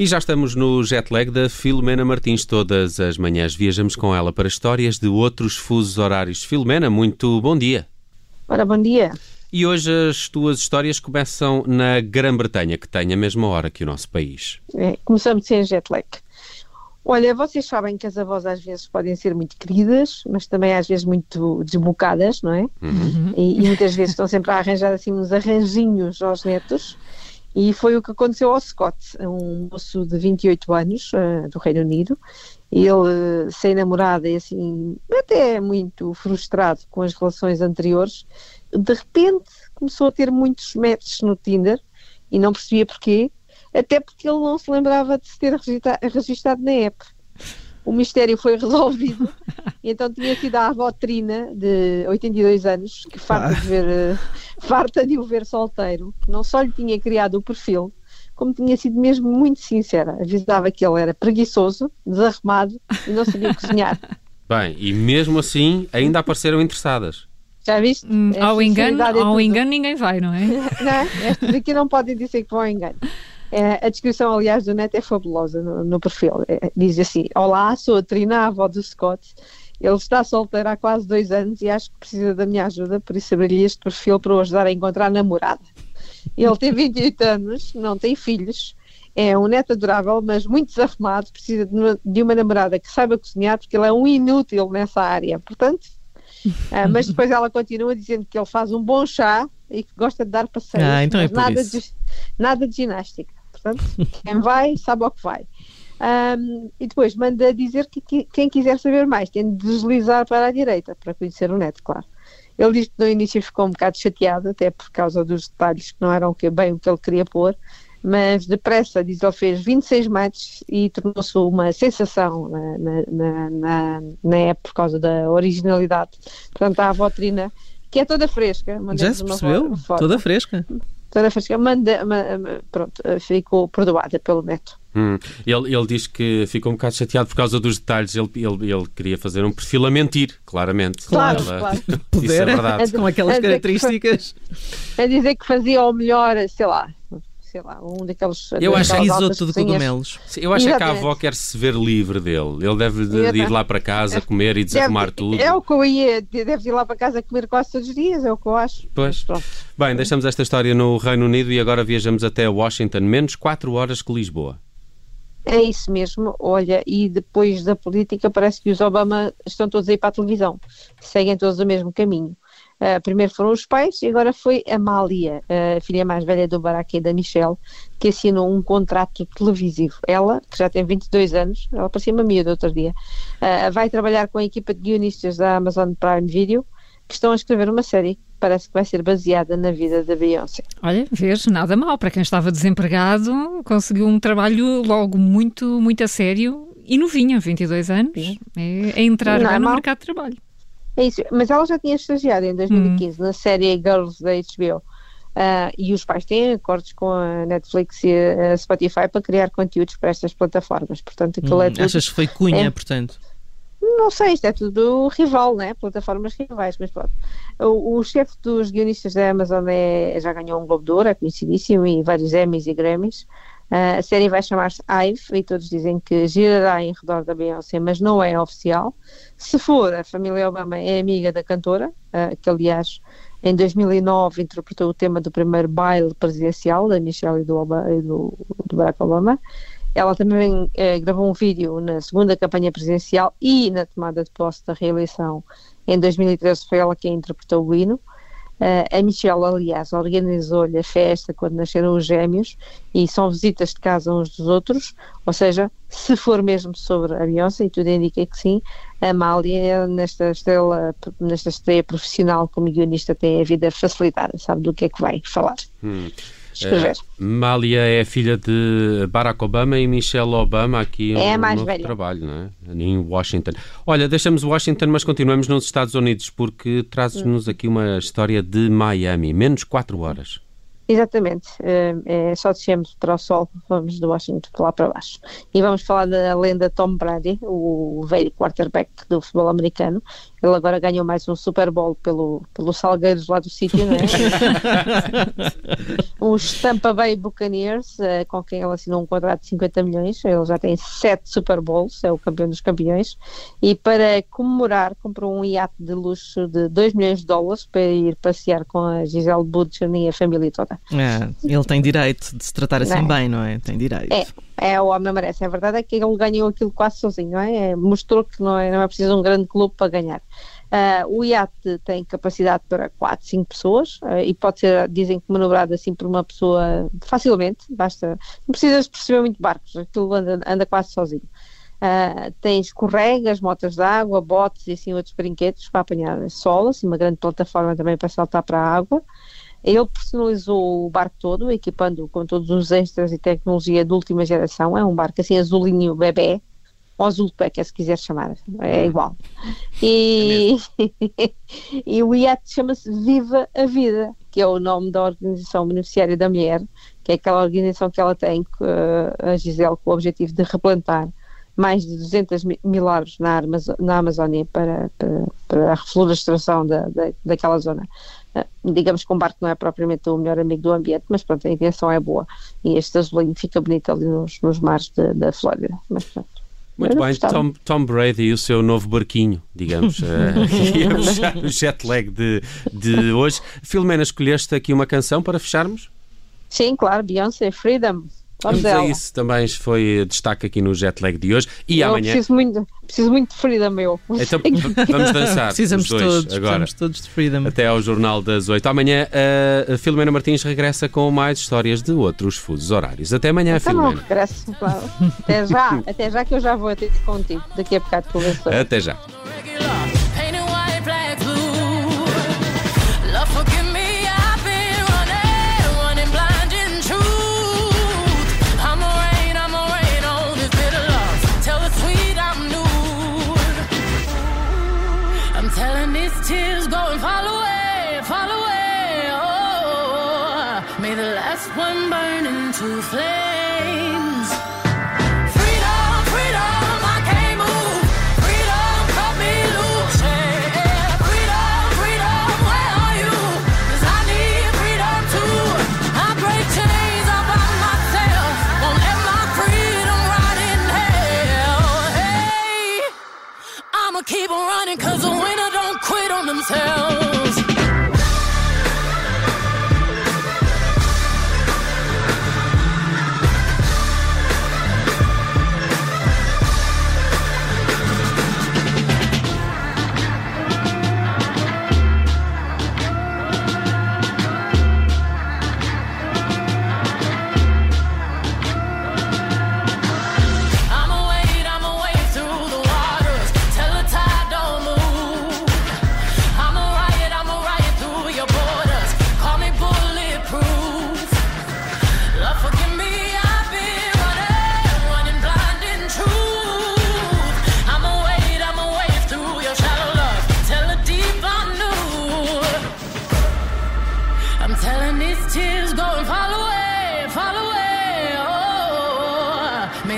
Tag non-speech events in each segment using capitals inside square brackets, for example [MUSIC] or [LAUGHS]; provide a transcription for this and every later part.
E já estamos no jet lag da Filomena Martins. Todas as manhãs viajamos com ela para histórias de outros fusos horários. Filomena, muito bom dia. Ora, bom dia. E hoje as tuas histórias começam na Grã-Bretanha, que tem a mesma hora que o nosso país. É, começamos sem jet lag. Olha, vocês sabem que as avós às vezes podem ser muito queridas, mas também às vezes muito desbocadas, não é? Uhum. E, e, muitas vezes estão sempre a arranjar assim uns arranjinhos aos netos. E foi o que aconteceu ao Scott, um moço de 28 anos, uh, do Reino Unido. Ele, sem namorada e assim, até muito frustrado com as relações anteriores, de repente começou a ter muitos matches no Tinder e não percebia porquê, até porque ele não se lembrava de se ter registrado na app o mistério foi [LAUGHS] resolvido. E então tinha sido a avó Trina, de 82 anos, que farta de, ver, uh, farta de o ver solteiro, que não só lhe tinha criado o perfil, como tinha sido mesmo muito sincera. Avisava que ele era preguiçoso, desarrumado e não sabia cozinhar. Bem, e mesmo assim ainda apareceram interessadas. Já viste? Hum, ao engano, é ao engano ninguém vai, não é? não, estes aqui não podem dizer que vão ao engano. É, a descrição, aliás, do neto é fabulosa no, no perfil. É, diz assim: Olá, sou a Trina, a avó do Scott. Ele está solteiro há quase dois anos e acho que precisa da minha ajuda, por isso abri este perfil para o ajudar a encontrar namorada. Ele tem 28 anos, não tem filhos, é um neto adorável, mas muito desarrumado, precisa de uma, de uma namorada que saiba cozinhar, porque ele é um inútil nessa área. Portanto, uh, [LAUGHS] mas depois ela continua dizendo que ele faz um bom chá e que gosta de dar passeios, ah, então é nada, de, nada de ginástica. Portanto, quem vai sabe ao que vai. Um, e depois manda dizer que, que, quem quiser saber mais tem de deslizar para a direita para conhecer o neto, claro. Ele diz que no início ficou um bocado chateado, até por causa dos detalhes que não eram bem o que ele queria pôr, mas depressa, diz ele, fez 26 matches e tornou-se uma sensação na, na, na, na app por causa da originalidade. Portanto, a avó Trina, que é toda fresca. Já se percebeu? Toda fresca. Dona Francisca manda, manda, pronto, ficou perdoada pelo neto. Hum. Ele, ele diz que ficou um bocado chateado por causa dos detalhes. Ele, ele, ele queria fazer um perfil a mentir, claramente. Claro, ela, claro. Isso é [LAUGHS] verdade. Com aquelas características. A dizer que fazia o melhor, sei lá, sei lá, um daqueles. Eu acho risoto de cogumelos. Eu acho é que a avó quer se ver livre dele. Ele deve de, de ir lá para casa comer e desarrumar deve, tudo. É o que eu ia, deve ir lá para casa comer quase todos os dias, é o que eu acho. Pois. Bem, deixamos esta história no Reino Unido e agora viajamos até Washington, menos 4 horas que Lisboa. É isso mesmo, olha, e depois da política parece que os Obama estão todos aí para a televisão, seguem todos o mesmo caminho. Uh, primeiro foram os pais e agora foi a Amália, a filha mais velha do Barack e da Michelle, que assinou um contrato televisivo. Ela, que já tem 22 anos, ela parecia uma miúda outro dia, uh, vai trabalhar com a equipa de guionistas da Amazon Prime Video, que estão a escrever uma série que parece que vai ser baseada na vida da Beyoncé. Olha, vês, nada mal. Para quem estava desempregado, conseguiu um trabalho logo muito, muito a sério e novinha, 22 anos. É, é entrar é no mercado de trabalho. É isso, mas ela já tinha estagiado em 2015 hum. na série Girls da HBO. Uh, ah, e os pais têm acordos com a Netflix e a Spotify para criar conteúdos para estas plataformas. Portanto, aquilo hum, é tudo, Achas que foi cunha, é, portanto? Não sei, isto é tudo rival, né? Plataformas rivais, mas pronto. O, o chefe dos guionistas da Amazon é, já ganhou um Globo de Ouro, é conhecidíssimo, e vários Emmys e Grammys. Uh, a série vai chamar-se Ive e todos dizem que girará em redor da Beyoncé, mas não é oficial. Se for, a família Obama é amiga da cantora, uh, que aliás em 2009 interpretou o tema do primeiro baile presidencial da Michelle e do, Obama, e do, do Barack Obama. Ela também uh, gravou um vídeo na segunda campanha presidencial e na tomada de posse da reeleição em 2013 foi ela quem interpretou o hino. Uh, a Michelle, aliás, organizou-lhe a festa quando nasceram os gêmeos e são visitas de casa uns dos outros, ou seja, se for mesmo sobre a Beyoncé, e tudo indica que sim, a Amália, nesta estrela, nesta estreia profissional como guionista, tem a vida facilitada, sabe do que é que vai falar. Hum escrever. Uh, Mália é filha de Barack Obama e Michelle Obama aqui é um mais novo velha. trabalho, não é? Em Washington. Olha, deixamos Washington, mas continuamos nos Estados Unidos porque trazes-nos aqui uma história de Miami, menos 4 horas. Exatamente, é, é só descemos para o sol, vamos de Washington para lá para baixo. E vamos falar da lenda Tom Brady, o velho quarterback do futebol americano. Ele agora ganhou mais um Super Bowl pelo, pelo Salgueiros lá do sítio, não é? [LAUGHS] [LAUGHS] Os Tampa Bay Buccaneers, uh, com quem ele assinou um contrato de 50 milhões, ele já tem sete Super Bowls, é o campeão dos campeões, e para comemorar comprou um iate de luxo de 2 milhões de dólares para ir passear com a Gisele Bundchen e a família toda. É, ele tem direito de se tratar assim é? bem, não é? Tem direito. É. É, o homem merece. A verdade é que ele ganhou aquilo quase sozinho, não é? é mostrou que não é, não é preciso um grande clube para ganhar. Uh, o iate tem capacidade para 4, 5 pessoas uh, e pode ser, dizem que manobrado assim por uma pessoa facilmente, basta, não precisas perceber muito barcos, aquilo anda, anda quase sozinho. Uh, tem escorregas, motas de água, botes e assim outros brinquedos para apanhar sol, assim, uma grande plataforma também para saltar para a água. Ele personalizou o barco todo, equipando com todos os extras e tecnologia de última geração. É um barco assim azulinho bebê, ou azul peca, se quiser chamar, é igual. E, é [LAUGHS] e o iate chama-se Viva a Vida, que é o nome da Organização Beneficiária da Mulher, que é aquela organização que ela tem, a Gisele, com o objetivo de replantar mais de 200 mil árvores na, na Amazónia para, para, para a reflorestação da, da, daquela zona. Uh, digamos que um barco não é propriamente o melhor amigo do ambiente, mas pronto, a intenção é boa. E este azulinho fica bonito ali nos, nos mares da Flórida. Mas pronto. Muito bem, Tom, Tom, Brady e o seu novo barquinho, digamos, [LAUGHS] [LAUGHS] uh, o jet lag de, de hoje. Filomena, escolheste aqui uma canção para fecharmos? Sim, claro, Beyoncé, Freedom. Vamos a isso também foi destaque aqui no jet lag de hoje. E eu amanhã. Preciso muito, preciso muito de freedom, meu. Então [LAUGHS] vamos dançar. Precisamos dois, todos, agora. precisamos todos de freedom. Até ao Jornal das 8. Amanhã a Filomena Martins regressa com mais histórias de outros fusos horários. Até amanhã, então Filomena. Não, regresso, claro. Até já, [LAUGHS] até já que eu já vou ter contigo. Daqui a bocado, professor. Até já. sun burning to flame.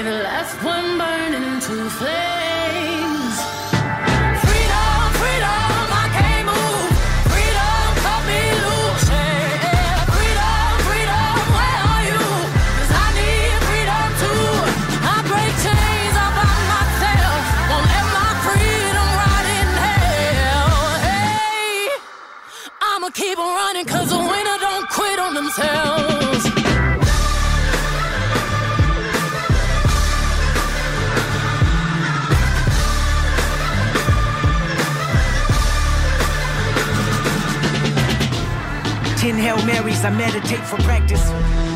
the last one burning to flame. Hail Marys, I meditate for practice.